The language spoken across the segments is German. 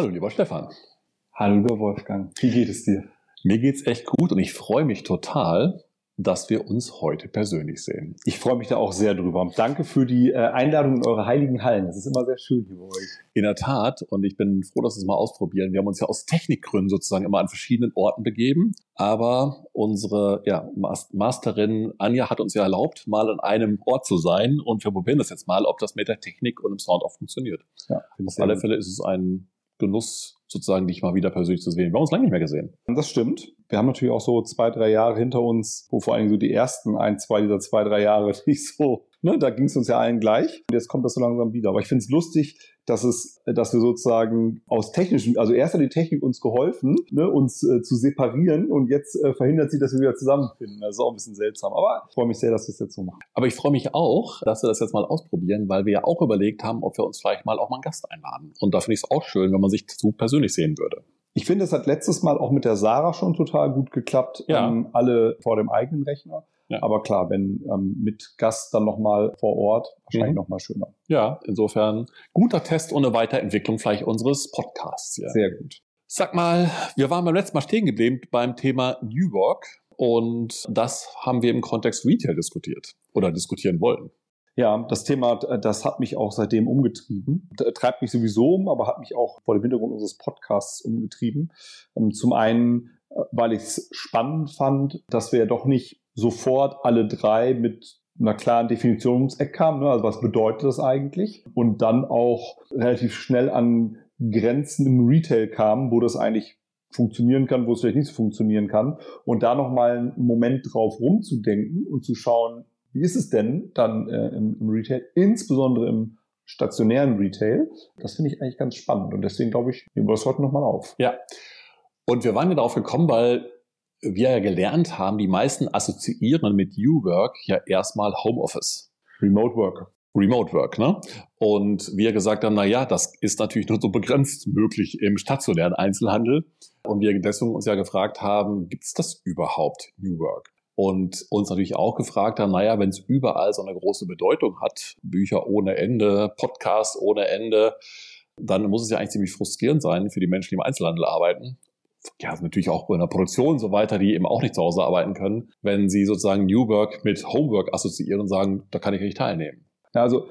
Hallo, lieber Stefan. Hallo, lieber Wolfgang. Wie geht es dir? Mir geht's echt gut und ich freue mich total, dass wir uns heute persönlich sehen. Ich freue mich da auch sehr drüber. Danke für die äh, Einladung in eure heiligen Hallen. Das ist immer sehr schön hier bei euch. In der Tat. Und ich bin froh, dass wir es mal ausprobieren. Wir haben uns ja aus Technikgründen sozusagen immer an verschiedenen Orten begeben. Aber unsere ja, Masterin Anja hat uns ja erlaubt, mal an einem Ort zu sein. Und wir probieren das jetzt mal, ob das mit der Technik und dem Sound auch funktioniert. Ja, Auf alle Fälle ist es ein Genuss, sozusagen dich mal wieder persönlich zu sehen. Wir haben uns lange nicht mehr gesehen. Das stimmt. Wir haben natürlich auch so zwei, drei Jahre hinter uns, wo vor allem so die ersten ein, zwei dieser zwei, drei Jahre nicht so, ne, da ging es uns ja allen gleich. Und jetzt kommt das so langsam wieder. Aber ich finde es lustig, dass es, dass wir sozusagen aus technischen, also erst hat die Technik uns geholfen, ne, uns äh, zu separieren und jetzt äh, verhindert sie, dass wir wieder zusammenfinden. Das ist auch ein bisschen seltsam. Aber ich freue mich sehr, dass wir es jetzt so machen. Aber ich freue mich auch, dass wir das jetzt mal ausprobieren, weil wir ja auch überlegt haben, ob wir uns vielleicht mal auch mal einen Gast einladen. Und da finde ich es auch schön, wenn man sich zu persönlich sehen würde. Ich finde, es hat letztes Mal auch mit der Sarah schon total gut geklappt. Ja. Ähm, alle vor dem eigenen Rechner. Ja. Aber klar, wenn ähm, mit Gast dann nochmal vor Ort, wahrscheinlich mhm. nochmal schöner. Ja, insofern guter Test eine Weiterentwicklung vielleicht unseres Podcasts. Ja. Sehr gut. Sag mal, wir waren beim letzten Mal stehen geblieben beim Thema New Work und das haben wir im Kontext Retail diskutiert oder diskutieren wollen. Ja, das Thema, das hat mich auch seitdem umgetrieben. Treibt mich sowieso um, aber hat mich auch vor dem Hintergrund unseres Podcasts umgetrieben. Ähm, zum einen, äh, weil ich es spannend fand, dass wir ja doch nicht sofort alle drei mit einer klaren Definition ums Eck kamen. Ne? Also was bedeutet das eigentlich? Und dann auch relativ schnell an Grenzen im Retail kamen, wo das eigentlich funktionieren kann, wo es vielleicht nicht so funktionieren kann. Und da nochmal einen Moment drauf rumzudenken und zu schauen, wie ist es denn dann äh, im, im Retail, insbesondere im stationären Retail? Das finde ich eigentlich ganz spannend und deswegen glaube ich, nehmen wir das heute nochmal auf. Ja. Und wir waren ja darauf gekommen, weil wir ja gelernt haben, die meisten assoziieren mit U-Work ja erstmal Homeoffice. Remote Work. Remote Work, ne? Und wir gesagt haben, na ja, das ist natürlich nur so begrenzt möglich im stationären Einzelhandel. Und wir deswegen uns ja gefragt haben, gibt es das überhaupt New Work? und uns natürlich auch gefragt haben, naja, wenn es überall so eine große Bedeutung hat, Bücher ohne Ende, Podcasts ohne Ende, dann muss es ja eigentlich ziemlich frustrierend sein für die Menschen, die im Einzelhandel arbeiten. Ja, natürlich auch bei einer Produktion und so weiter, die eben auch nicht zu Hause arbeiten können, wenn sie sozusagen New Work mit Homework assoziieren und sagen, da kann ich nicht teilnehmen. Ja, also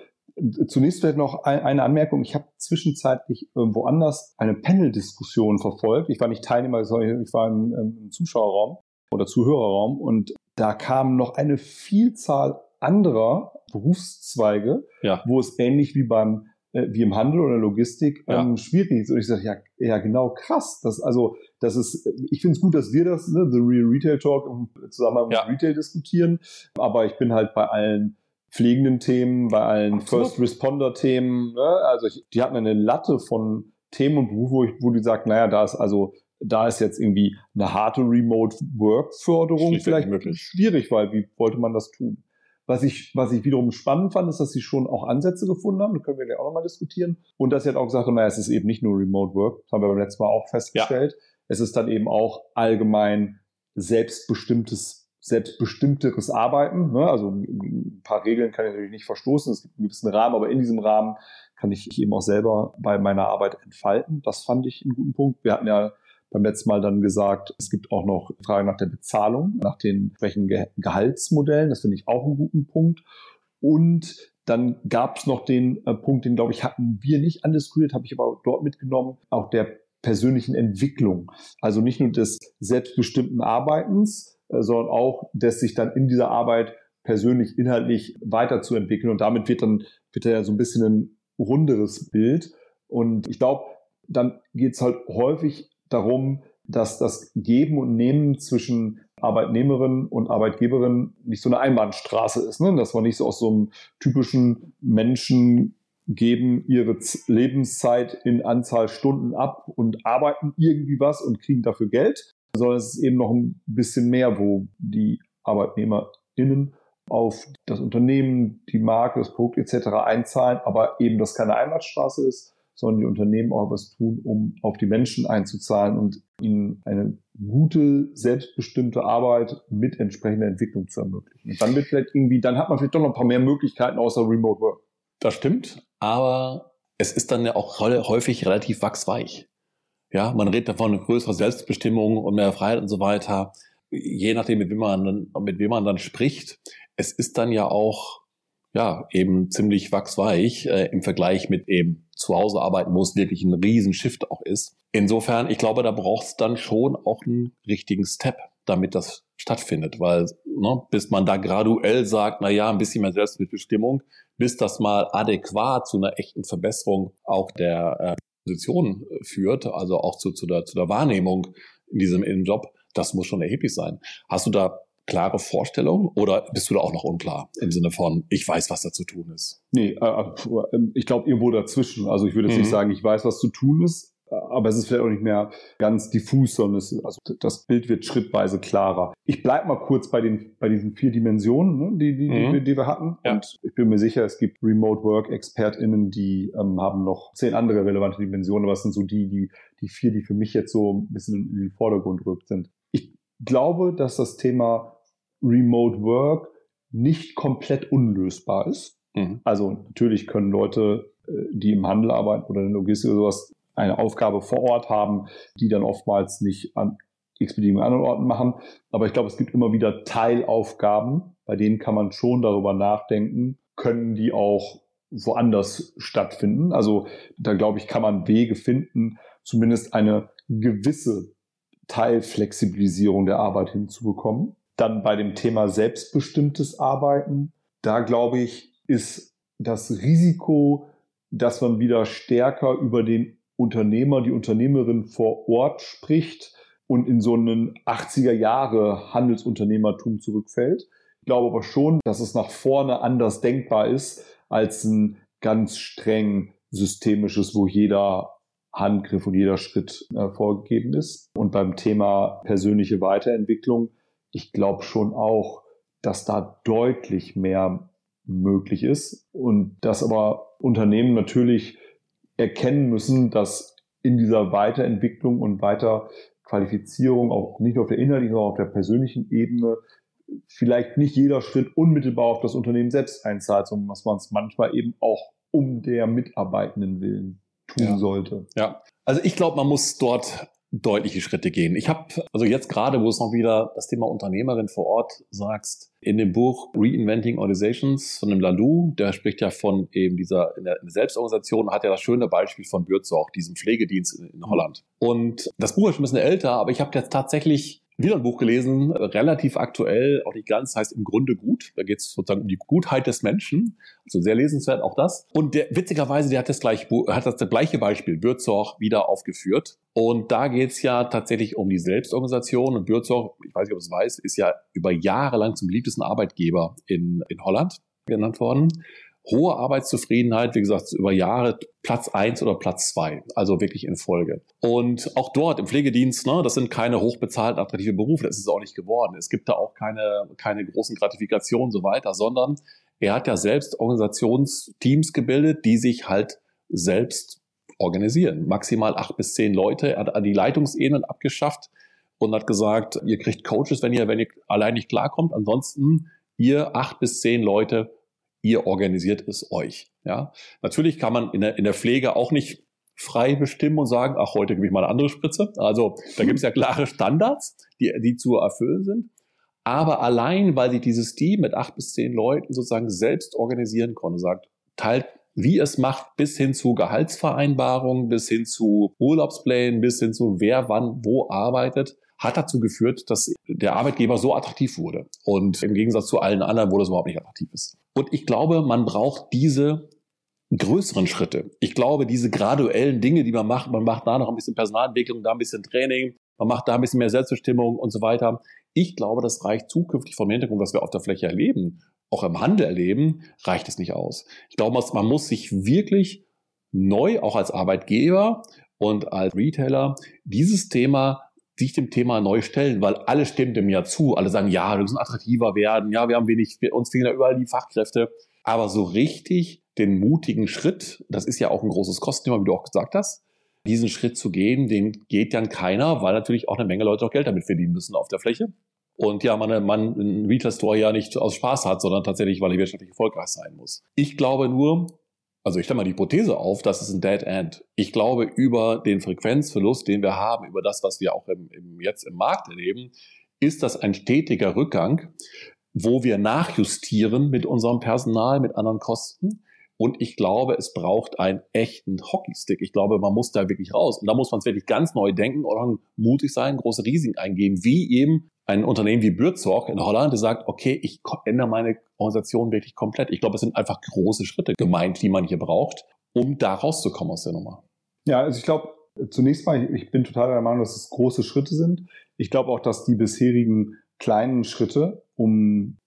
Zunächst vielleicht noch eine Anmerkung. Ich habe zwischenzeitlich woanders eine Panel-Diskussion verfolgt. Ich war nicht Teilnehmer, ich war im, im Zuschauerraum oder Zuhörerraum und da kam noch eine Vielzahl anderer Berufszweige, ja. wo es ähnlich wie beim äh, wie im Handel oder Logistik ja. ähm, schwierig ist. Und ich sage, ja, ja, genau, krass. Das, also, das ist, ich finde es gut, dass wir das, ne, The Real Retail Talk im Zusammenhang ja. mit Retail diskutieren. Aber ich bin halt bei allen pflegenden Themen, bei allen Absolut. First Responder Themen, ne? also ich, die hatten eine Latte von Themen und Berufen, wo ich, wo die sagt, naja, da ist also da ist jetzt irgendwie eine harte Remote-Work-Förderung vielleicht möglich. schwierig, weil wie wollte man das tun? Was ich, was ich wiederum spannend fand, ist, dass sie schon auch Ansätze gefunden haben. Da können wir ja auch nochmal diskutieren. Und dass sie hat auch gesagt, naja, es ist eben nicht nur Remote Work. Das haben wir beim letzten Mal auch festgestellt. Ja. Es ist dann eben auch allgemein selbstbestimmtes, selbstbestimmteres Arbeiten. Ne? Also ein paar Regeln kann ich natürlich nicht verstoßen. Es gibt einen gewissen Rahmen, aber in diesem Rahmen kann ich eben auch selber bei meiner Arbeit entfalten. Das fand ich einen guten Punkt. Wir hatten ja beim letzten Mal dann gesagt, es gibt auch noch Fragen nach der Bezahlung, nach den entsprechenden Gehaltsmodellen. Das finde ich auch einen guten Punkt. Und dann gab es noch den äh, Punkt, den glaube ich hatten wir nicht andiskutiert, habe ich aber dort mitgenommen, auch der persönlichen Entwicklung. Also nicht nur des selbstbestimmten Arbeitens, äh, sondern auch des sich dann in dieser Arbeit persönlich inhaltlich weiterzuentwickeln. Und damit wird dann wird ja so ein bisschen ein runderes Bild. Und ich glaube, dann geht es halt häufig darum, dass das Geben und Nehmen zwischen Arbeitnehmerin und Arbeitgeberin nicht so eine Einbahnstraße ist, ne? dass man nicht so aus so einem typischen Menschen geben ihre Lebenszeit in Anzahl Stunden ab und arbeiten irgendwie was und kriegen dafür Geld, sondern es ist eben noch ein bisschen mehr, wo die ArbeitnehmerInnen auf das Unternehmen, die Marke, das Produkt etc. einzahlen, aber eben das keine Einbahnstraße ist, sondern die Unternehmen auch was tun, um auf die Menschen einzuzahlen und ihnen eine gute, selbstbestimmte Arbeit mit entsprechender Entwicklung zu ermöglichen. Und dann wird vielleicht irgendwie, dann hat man vielleicht doch noch ein paar mehr Möglichkeiten außer Remote Work. Das stimmt, aber es ist dann ja auch häufig relativ wachsweich. Ja, man redet davon größere Selbstbestimmung und mehr Freiheit und so weiter. Je nachdem, mit wem man, mit wem man dann spricht. Es ist dann ja auch, ja, eben ziemlich wachsweich äh, im Vergleich mit eben zu Hause arbeiten, wo es wirklich ein Riesenshift auch ist. Insofern, ich glaube, da braucht es dann schon auch einen richtigen Step, damit das stattfindet, weil ne, bis man da graduell sagt, na ja, ein bisschen mehr Selbstbestimmung, bis das mal adäquat zu einer echten Verbesserung auch der äh, Position führt, also auch zu, zu, der, zu der Wahrnehmung in diesem Innenjob, das muss schon erheblich sein. Hast du da klare Vorstellungen oder bist du da auch noch unklar im Sinne von, ich weiß, was da zu tun ist? Nee, äh, äh ich glaube irgendwo dazwischen. Also ich würde jetzt mhm. nicht sagen, ich weiß, was zu tun ist, aber es ist vielleicht auch nicht mehr ganz diffus, sondern es, also das Bild wird schrittweise klarer. Ich bleibe mal kurz bei den bei diesen vier Dimensionen, ne, die, die, mhm. die, die, wir hatten. Ja. Und ich bin mir sicher, es gibt Remote Work ExpertInnen, die ähm, haben noch zehn andere relevante Dimensionen, aber es sind so die, die, die vier, die für mich jetzt so ein bisschen in den Vordergrund rückt sind. Ich glaube, dass das Thema Remote Work nicht komplett unlösbar ist. Mhm. Also natürlich können Leute, äh, die im Handel arbeiten oder in der Logistik oder sowas, eine Aufgabe vor Ort haben, die dann oftmals nicht an x-beliebigen anderen Orten machen. Aber ich glaube, es gibt immer wieder Teilaufgaben, bei denen kann man schon darüber nachdenken, können die auch woanders stattfinden. Also da glaube ich, kann man Wege finden, zumindest eine gewisse Teilflexibilisierung der Arbeit hinzubekommen. Dann bei dem Thema selbstbestimmtes Arbeiten, da glaube ich, ist das Risiko, dass man wieder stärker über den Unternehmer, die Unternehmerin vor Ort spricht und in so einen 80er Jahre Handelsunternehmertum zurückfällt. Ich glaube aber schon, dass es nach vorne anders denkbar ist als ein ganz streng systemisches, wo jeder Handgriff und jeder Schritt äh, vorgegeben ist. Und beim Thema persönliche Weiterentwicklung, ich glaube schon auch, dass da deutlich mehr möglich ist und dass aber Unternehmen natürlich erkennen müssen, dass in dieser Weiterentwicklung und Weiterqualifizierung auch nicht nur auf der inhaltlichen, sondern auch auf der persönlichen Ebene vielleicht nicht jeder Schritt unmittelbar auf das Unternehmen selbst einzahlt, sondern dass man es manchmal eben auch um der Mitarbeitenden willen tun ja. sollte. Ja, also ich glaube, man muss dort deutliche Schritte gehen. Ich habe, also jetzt gerade, wo es noch wieder das Thema Unternehmerin vor Ort sagst, in dem Buch Reinventing Organizations von dem Lalou, der spricht ja von eben dieser in der Selbstorganisation, hat ja das schöne Beispiel von Bürzorg, diesem Pflegedienst in, in Holland. Und das Buch ist ein bisschen älter, aber ich habe jetzt tatsächlich wieder ein Buch gelesen, relativ aktuell, auch nicht ganz, heißt im Grunde gut. Da geht es sozusagen um die Gutheit des Menschen. Also sehr lesenswert auch das. Und der, witzigerweise, der hat das gleiche, hat das, gleiche Beispiel, Bürzorg, wieder aufgeführt. Und da geht es ja tatsächlich um die Selbstorganisation. Und Bürzorg, ich weiß nicht, ob es weißt, ist ja über Jahre lang zum beliebtesten Arbeitgeber in, in Holland genannt worden hohe Arbeitszufriedenheit, wie gesagt, über Jahre Platz eins oder Platz zwei, also wirklich in Folge. Und auch dort im Pflegedienst, ne, das sind keine hochbezahlten, attraktive Berufe, das ist es auch nicht geworden. Es gibt da auch keine, keine großen Gratifikationen und so weiter, sondern er hat ja selbst Organisationsteams gebildet, die sich halt selbst organisieren. Maximal acht bis zehn Leute. Er hat die Leitungsebenen abgeschafft und hat gesagt, ihr kriegt Coaches, wenn ihr, wenn ihr allein nicht klarkommt. Ansonsten ihr acht bis zehn Leute ihr organisiert es euch. Ja, natürlich kann man in der, in der Pflege auch nicht frei bestimmen und sagen, ach, heute gebe ich mal eine andere Spritze. Also da gibt es ja klare Standards, die, die zu erfüllen sind. Aber allein, weil sich dieses Team mit acht bis zehn Leuten sozusagen selbst organisieren konnte, sagt, teilt, wie es macht, bis hin zu Gehaltsvereinbarungen, bis hin zu Urlaubsplänen, bis hin zu wer wann wo arbeitet, hat dazu geführt, dass der Arbeitgeber so attraktiv wurde. Und im Gegensatz zu allen anderen, wo das überhaupt nicht attraktiv ist. Und ich glaube, man braucht diese größeren Schritte. Ich glaube, diese graduellen Dinge, die man macht, man macht da noch ein bisschen Personalentwicklung, da ein bisschen Training, man macht da ein bisschen mehr Selbstbestimmung und so weiter. Ich glaube, das reicht zukünftig vom Hintergrund, was wir auf der Fläche erleben, auch im Handel erleben, reicht es nicht aus. Ich glaube, man muss sich wirklich neu, auch als Arbeitgeber und als Retailer, dieses Thema sich dem Thema neu stellen, weil alle stimmen dem ja zu. Alle sagen, ja, wir müssen attraktiver werden, ja, wir haben wenig, wir, uns fehlen ja überall die Fachkräfte. Aber so richtig den mutigen Schritt, das ist ja auch ein großes Kostenthema, wie du auch gesagt hast, diesen Schritt zu gehen, den geht dann keiner, weil natürlich auch eine Menge Leute auch Geld damit verdienen müssen auf der Fläche. Und ja, man, man einen Retail Store ja nicht aus Spaß hat, sondern tatsächlich, weil er wirtschaftlich erfolgreich sein muss. Ich glaube nur, Also ich stelle mal die Hypothese auf, das ist ein Dead End. Ich glaube, über den Frequenzverlust, den wir haben, über das, was wir auch im, im, jetzt im Markt erleben, ist das ein stetiger Rückgang, wo wir nachjustieren mit unserem Personal, mit anderen Kosten. Und ich glaube, es braucht einen echten Hockeystick. Ich glaube, man muss da wirklich raus. Und da muss man es wirklich ganz neu denken oder mutig sein, große Risiken eingehen, wie eben ein Unternehmen wie Bürzog in Holland, der sagt, okay, ich ändere meine Organisation wirklich komplett. Ich glaube, es sind einfach große Schritte gemeint, die man hier braucht, um da rauszukommen aus der Nummer. Ja, also ich glaube, zunächst mal, ich bin total der Meinung, dass es große Schritte sind. Ich glaube auch, dass die bisherigen kleinen Schritte, um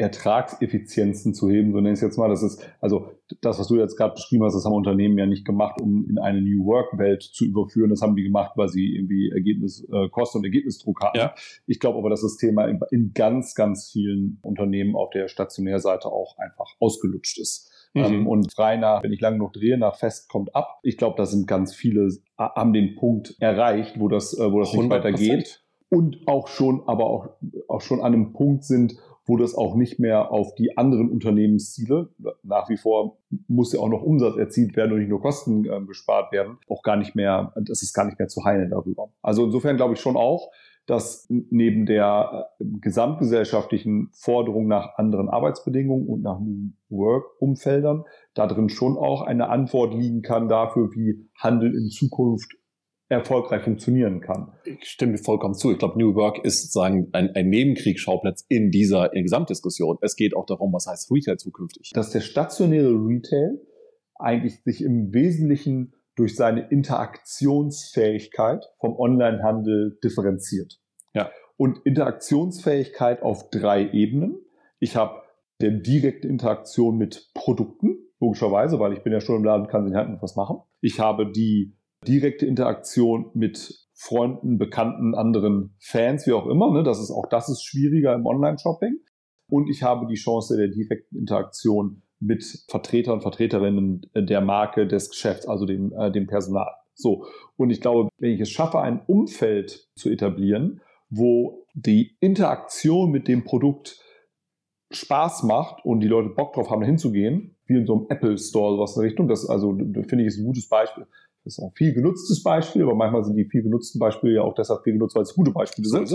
Ertragseffizienzen zu heben, so nenne ich es jetzt mal. Das ist, also das, was du jetzt gerade beschrieben hast, das haben Unternehmen ja nicht gemacht, um in eine New Work-Welt zu überführen. Das haben die gemacht, weil sie irgendwie Ergebnis, äh, Kosten- und Ergebnisdruck hatten. Ja. Ich glaube aber, dass das Thema in, in, ganz, ganz vielen Unternehmen auf der Stationärseite auch einfach ausgelutscht ist. Mhm. Ähm, und frei nach, wenn ich lange noch drehe, nach fest kommt ab. Ich glaube, da sind ganz viele, haben den Punkt erreicht, wo das, äh, wo das nicht weitergeht. Und auch schon, aber auch, auch schon an einem Punkt sind, wo das auch nicht mehr auf die anderen Unternehmensziele, nach wie vor muss ja auch noch Umsatz erzielt werden und nicht nur Kosten äh, gespart werden, auch gar nicht mehr, das ist gar nicht mehr zu heilen darüber. Also insofern glaube ich schon auch, dass neben der äh, gesamtgesellschaftlichen Forderung nach anderen Arbeitsbedingungen und nach New Work-Umfeldern da drin schon auch eine Antwort liegen kann dafür, wie Handel in Zukunft erfolgreich funktionieren kann. Ich stimme vollkommen zu. Ich glaube, New Work ist sozusagen ein, ein Nebenkriegsschauplatz in dieser in Gesamtdiskussion. Es geht auch darum, was heißt Retail zukünftig. Dass der stationäre Retail eigentlich sich im Wesentlichen durch seine Interaktionsfähigkeit vom Onlinehandel differenziert. Ja. Und Interaktionsfähigkeit auf drei Ebenen. Ich habe der direkte Interaktion mit Produkten, logischerweise, weil ich bin ja schon im Laden, kann sie in Hand was machen. Ich habe die direkte Interaktion mit Freunden, Bekannten, anderen Fans, wie auch immer. Ne? Das ist auch das ist schwieriger im Online-Shopping. Und ich habe die Chance der direkten Interaktion mit Vertretern, Vertreterinnen der Marke, des Geschäfts, also dem, äh, dem Personal. So. Und ich glaube, wenn ich es schaffe, ein Umfeld zu etablieren, wo die Interaktion mit dem Produkt Spaß macht und die Leute Bock drauf haben, hinzugehen, wie in so einem Apple Store, sowas in der Richtung. Das, also, finde ich, ist ein gutes Beispiel. Das ist auch ein viel genutztes Beispiel, aber manchmal sind die viel genutzten Beispiele ja auch deshalb viel genutzt, weil es gute Beispiele sind.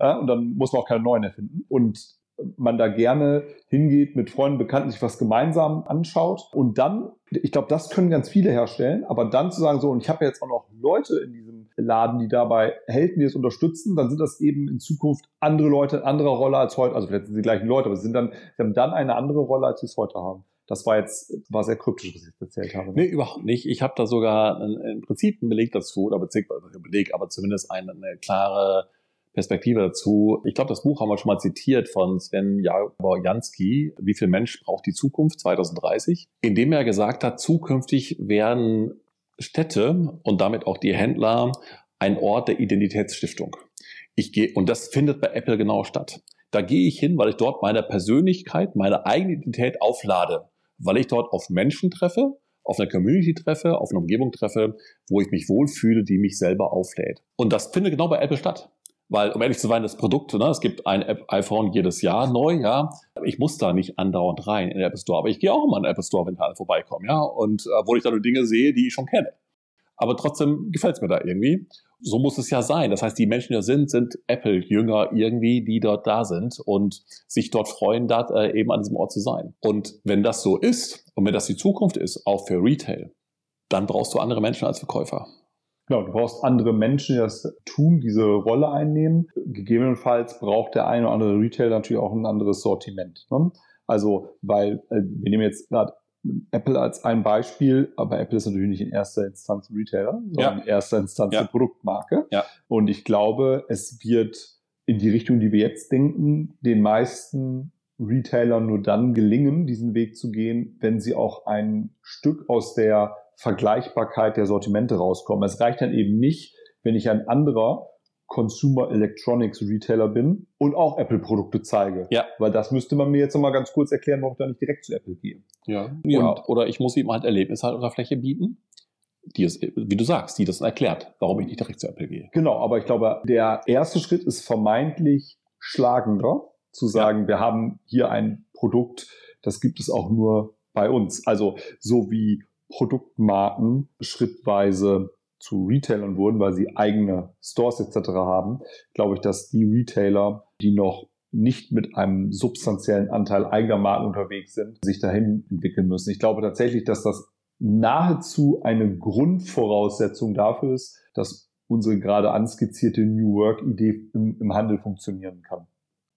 Ja, und dann muss man auch keine neuen erfinden. Und man da gerne hingeht, mit Freunden, Bekannten sich was gemeinsam anschaut und dann, ich glaube, das können ganz viele herstellen, aber dann zu sagen, so, und ich habe jetzt auch noch Leute in diesem Laden, die dabei helfen, die es unterstützen, dann sind das eben in Zukunft andere Leute in anderer Rolle als heute, also vielleicht sind sie die gleichen Leute, aber sie sind dann, sie haben dann eine andere Rolle, als sie es heute haben. Das war jetzt war sehr kryptisch, was ich erzählt habe. Nee, überhaupt nicht. Ich habe da sogar im Prinzip einen Beleg dazu, oder beziehungsweise Beleg, aber zumindest eine, eine klare Perspektive dazu. Ich glaube, das Buch haben wir schon mal zitiert von Sven Jaworjanski, Wie viel Mensch braucht die Zukunft 2030, in dem er gesagt hat, zukünftig werden Städte und damit auch die Händler ein Ort der Identitätsstiftung. Ich gehe, und das findet bei Apple genau statt. Da gehe ich hin, weil ich dort meine Persönlichkeit, meine eigene Identität auflade weil ich dort auf Menschen treffe, auf eine Community treffe, auf eine Umgebung treffe, wo ich mich wohlfühle, die mich selber auflädt. Und das findet genau bei Apple statt. Weil, um ehrlich zu sein, das Produkt, ne, es gibt ein App iPhone jedes Jahr neu, ja. Ich muss da nicht andauernd rein in den Apple Store, aber ich gehe auch immer in den Apple Store, wenn da alle vorbeikommen, ja. Und äh, wo ich dann nur Dinge sehe, die ich schon kenne. Aber trotzdem gefällt es mir da irgendwie so muss es ja sein. Das heißt, die Menschen, die da sind, sind Apple-Jünger irgendwie, die dort da sind und sich dort freuen, da äh, eben an diesem Ort zu sein. Und wenn das so ist und wenn das die Zukunft ist, auch für Retail, dann brauchst du andere Menschen als Verkäufer. Genau, du brauchst andere Menschen, die das tun, diese Rolle einnehmen. Gegebenenfalls braucht der eine oder andere Retailer natürlich auch ein anderes Sortiment. Ne? Also, weil äh, wir nehmen jetzt gerade Apple als ein Beispiel, aber Apple ist natürlich nicht in erster Instanz ein Retailer, sondern ja. in erster Instanz ja. eine Produktmarke. Ja. Und ich glaube, es wird in die Richtung, die wir jetzt denken, den meisten Retailern nur dann gelingen, diesen Weg zu gehen, wenn sie auch ein Stück aus der Vergleichbarkeit der Sortimente rauskommen. Es reicht dann eben nicht, wenn ich ein anderer Consumer Electronics Retailer bin und auch Apple-Produkte zeige. Ja. Weil das müsste man mir jetzt nochmal ganz kurz erklären, warum ich da nicht direkt zu Apple gehe. Ja. ja. oder ich muss ihm halt Erlebnis halt unter Fläche bieten, die es, wie du sagst, die das erklärt, warum ich nicht direkt zu Apple gehe. Genau, aber ich glaube, der erste Schritt ist vermeintlich schlagender, zu sagen, ja. wir haben hier ein Produkt, das gibt es auch nur bei uns. Also so wie Produktmarken schrittweise zu Retailern wurden, weil sie eigene Stores etc. haben, glaube ich, dass die Retailer, die noch nicht mit einem substanziellen Anteil eigener Marken unterwegs sind, sich dahin entwickeln müssen. Ich glaube tatsächlich, dass das nahezu eine Grundvoraussetzung dafür ist, dass unsere gerade anskizzierte New Work-Idee im, im Handel funktionieren kann.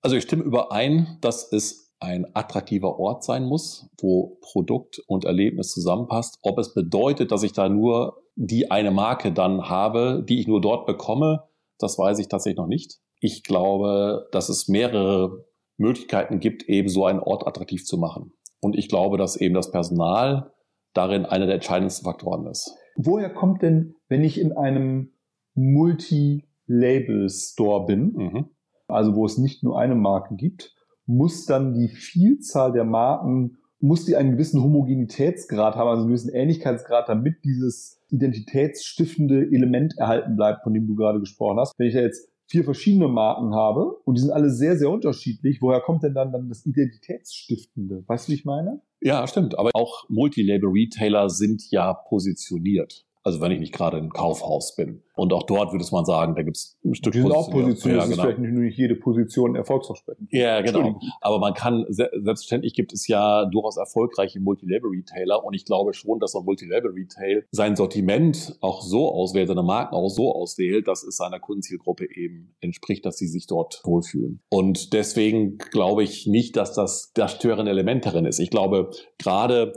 Also ich stimme überein, dass es ein attraktiver Ort sein muss, wo Produkt und Erlebnis zusammenpasst. Ob es bedeutet, dass ich da nur die eine Marke dann habe, die ich nur dort bekomme, das weiß ich tatsächlich noch nicht. Ich glaube, dass es mehrere Möglichkeiten gibt, eben so einen Ort attraktiv zu machen. Und ich glaube, dass eben das Personal darin einer der entscheidendsten Faktoren ist. Woher kommt denn, wenn ich in einem Multi-Label-Store bin, mhm. also wo es nicht nur eine Marke gibt, muss dann die Vielzahl der Marken, muss die einen gewissen Homogenitätsgrad haben, also einen gewissen Ähnlichkeitsgrad, damit dieses identitätsstiftende Element erhalten bleibt, von dem du gerade gesprochen hast. Wenn ich da jetzt vier verschiedene Marken habe und die sind alle sehr, sehr unterschiedlich, woher kommt denn dann, dann das Identitätsstiftende? Weißt du, wie ich meine? Ja, stimmt. Aber auch Multilabel-Retailer sind ja positioniert. Also wenn ich nicht gerade im Kaufhaus bin. Und auch dort würde man sagen, da gibt es ein Stück Die sind auch Positionen. Ja, das genau. ist vielleicht nicht jede Position erfolgsversprechend. Ja, genau. Aber man kann, selbstverständlich gibt es ja durchaus erfolgreiche Multilabel-Retailer. Und ich glaube schon, dass ein Multilabel-Retail sein Sortiment auch so auswählt, seine Marken auch so auswählt, dass es seiner Kundenzielgruppe eben entspricht, dass sie sich dort wohlfühlen. Und deswegen glaube ich nicht, dass das das störende Element darin ist. Ich glaube, gerade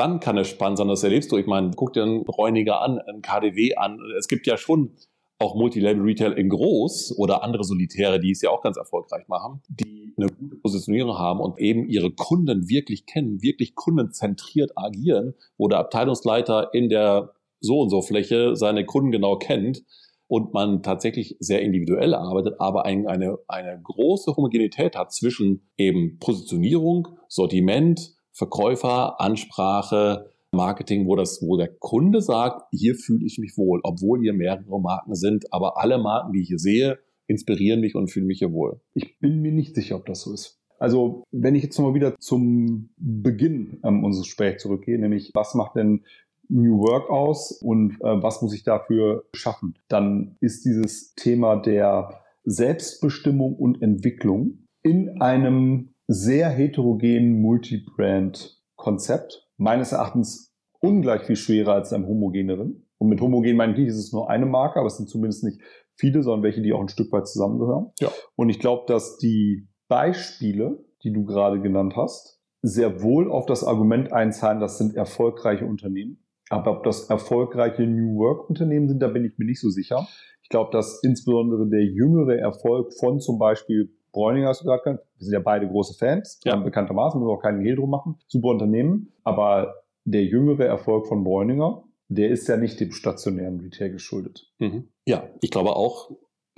dann kann es spannend sein, das erlebst du. Ich meine, guck dir einen Bräuniger an, einen KDW an. Es gibt ja schon auch Multilabel-Retail in groß oder andere Solitäre, die es ja auch ganz erfolgreich machen, die eine gute Positionierung haben und eben ihre Kunden wirklich kennen, wirklich kundenzentriert agieren, wo der Abteilungsleiter in der so und so Fläche seine Kunden genau kennt und man tatsächlich sehr individuell arbeitet, aber ein, eine, eine große Homogenität hat zwischen eben Positionierung, Sortiment, Verkäufer, Ansprache, Marketing, wo das, wo der Kunde sagt, hier fühle ich mich wohl, obwohl hier mehrere Marken sind, aber alle Marken, die ich hier sehe, inspirieren mich und fühlen mich hier wohl. Ich bin mir nicht sicher, ob das so ist. Also, wenn ich jetzt nochmal wieder zum Beginn ähm, unseres Gesprächs zurückgehe, nämlich was macht denn New Work aus und äh, was muss ich dafür schaffen, dann ist dieses Thema der Selbstbestimmung und Entwicklung in einem sehr heterogenen Multibrand-Konzept. Meines Erachtens ungleich viel schwerer als einem homogeneren. Und mit homogen meine ich nicht, es ist nur eine Marke, aber es sind zumindest nicht viele, sondern welche, die auch ein Stück weit zusammengehören. Ja. Und ich glaube, dass die Beispiele, die du gerade genannt hast, sehr wohl auf das Argument einzahlen, das sind erfolgreiche Unternehmen. Aber ob das erfolgreiche New Work Unternehmen sind, da bin ich mir nicht so sicher. Ich glaube, dass insbesondere der jüngere Erfolg von zum Beispiel Bräuninger hast du genannt. Wir sind ja beide große Fans, ja. bekanntermaßen, müssen wir auch keinen Hehl drum machen. Super Unternehmen. Aber der jüngere Erfolg von Bräuninger, der ist ja nicht dem stationären Retail geschuldet. Mhm. Ja, ich glaube auch,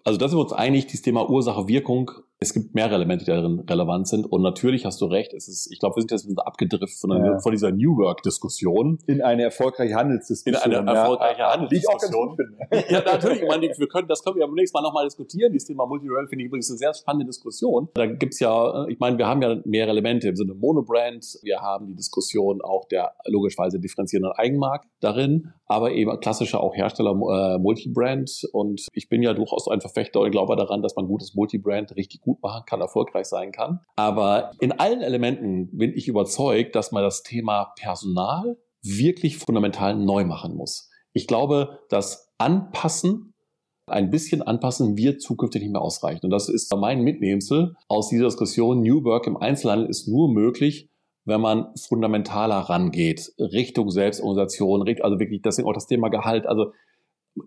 also da sind wir uns einig, dieses Thema Ursache-Wirkung es gibt mehrere Elemente, die darin relevant sind. Und natürlich hast du recht, es ist, ich glaube, wir sind jetzt abgedriftet von, ja. von dieser New Work-Diskussion. In eine erfolgreiche Handelsdiskussion. In eine erfolgreiche ja. Handelsdiskussion. ja, natürlich. Ich meine, wir können, das können wir am nächsten Mal nochmal diskutieren. Dieses Thema Multi-Rail finde ich übrigens eine sehr spannende Diskussion. Da gibt's ja, ich meine, wir haben ja mehrere Elemente im Sinne Monobrand. Wir haben die Diskussion auch der logischerweise differenzierenden Eigenmarkt darin, aber eben klassischer auch Hersteller äh, Multibrand. Und ich bin ja durchaus ein Verfechter und glaube daran, dass man gutes Multibrand richtig gut gut machen kann, erfolgreich sein kann. Aber in allen Elementen bin ich überzeugt, dass man das Thema Personal wirklich fundamental neu machen muss. Ich glaube, das Anpassen, ein bisschen Anpassen wird zukünftig nicht mehr ausreichen. Und das ist mein Mitnehmsel aus dieser Diskussion. New Work im Einzelhandel ist nur möglich, wenn man fundamentaler rangeht, Richtung Selbstorganisation, also wirklich deswegen auch das Thema Gehalt. Also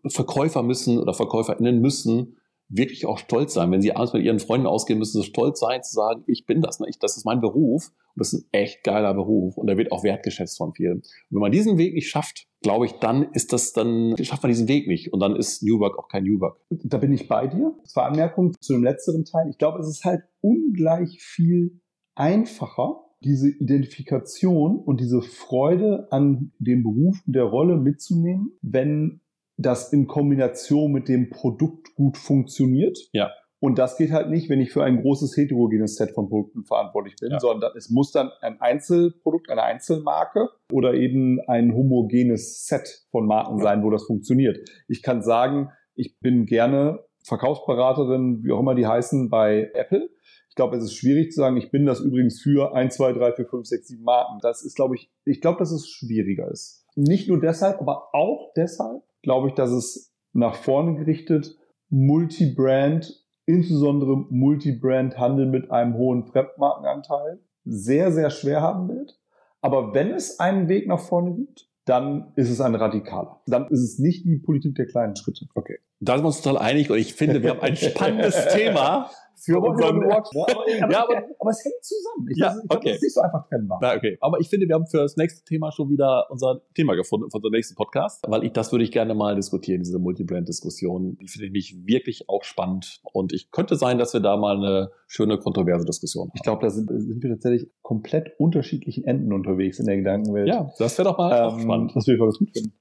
Verkäufer müssen oder VerkäuferInnen müssen wirklich auch stolz sein. Wenn sie abends mit ihren Freunden ausgehen, müssen sie stolz sein, zu sagen, ich bin das, ne? ich, das ist mein Beruf und das ist ein echt geiler Beruf und der wird auch wertgeschätzt von vielen. Und wenn man diesen Weg nicht schafft, glaube ich, dann ist das, dann schafft man diesen Weg nicht und dann ist New Work auch kein New Work. Da bin ich bei dir. Zwei Anmerkungen zu dem letzteren Teil. Ich glaube, es ist halt ungleich viel einfacher, diese Identifikation und diese Freude an dem Beruf und der Rolle mitzunehmen, wenn das in Kombination mit dem Produkt gut funktioniert. Ja. Und das geht halt nicht, wenn ich für ein großes heterogenes Set von Produkten verantwortlich bin, ja. sondern es muss dann ein Einzelprodukt, eine Einzelmarke oder eben ein homogenes Set von Marken sein, wo das funktioniert. Ich kann sagen, ich bin gerne Verkaufsberaterin, wie auch immer die heißen, bei Apple. Ich glaube, es ist schwierig zu sagen, ich bin das übrigens für 1, 2, 3, 4, 5, 6, 7 Marken. Das ist, glaube ich, ich glaube, dass es schwieriger ist. Nicht nur deshalb, aber auch deshalb glaube ich, dass es nach vorne gerichtet Multibrand insbesondere Multibrand-Handel mit einem hohen Fremdmarkenanteil sehr, sehr schwer haben wird. Aber wenn es einen Weg nach vorne gibt, dann ist es ein radikaler. Dann ist es nicht die Politik der kleinen Schritte. Okay. Da sind wir uns total einig und ich finde, wir haben ein spannendes Thema für unseren Watch. Ja, aber, ja, aber, aber, es hängt zusammen. Ich, ja, weiß, ich okay. das ist nicht so einfach trennbar. Ja, okay. Aber ich finde, wir haben für das nächste Thema schon wieder unser Thema gefunden, für unseren nächsten Podcast, weil ich das würde ich gerne mal diskutieren, diese Multibrand-Diskussion. Die finde ich mich wirklich auch spannend und ich könnte sein, dass wir da mal eine schöne kontroverse Diskussion haben. Ich glaube, da sind, sind, wir tatsächlich komplett unterschiedlichen Enden unterwegs in der Gedankenwelt. Ja, das wäre doch mal ähm, spannend. Das würde ich mal gut finden.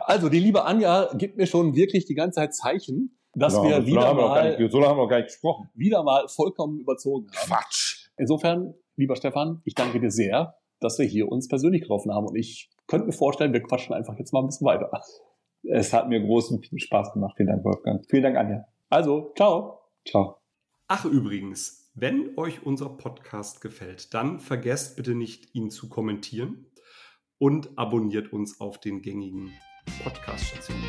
Also, die liebe Anja gibt mir schon wirklich die ganze Zeit Zeichen, dass so wir wieder mal, nicht, so lange haben wir gar nicht gesprochen. wieder mal vollkommen überzogen haben. Quatsch. Insofern, lieber Stefan, ich danke dir sehr, dass wir hier uns persönlich getroffen haben und ich könnte mir vorstellen, wir quatschen einfach jetzt mal ein bisschen weiter. Es hat mir großen Spaß gemacht. Vielen Dank, Wolfgang. Vielen Dank, Anja. Also, ciao. Ciao. Ach übrigens, wenn euch unser Podcast gefällt, dann vergesst bitte nicht, ihn zu kommentieren und abonniert uns auf den gängigen Podcast-Stationen.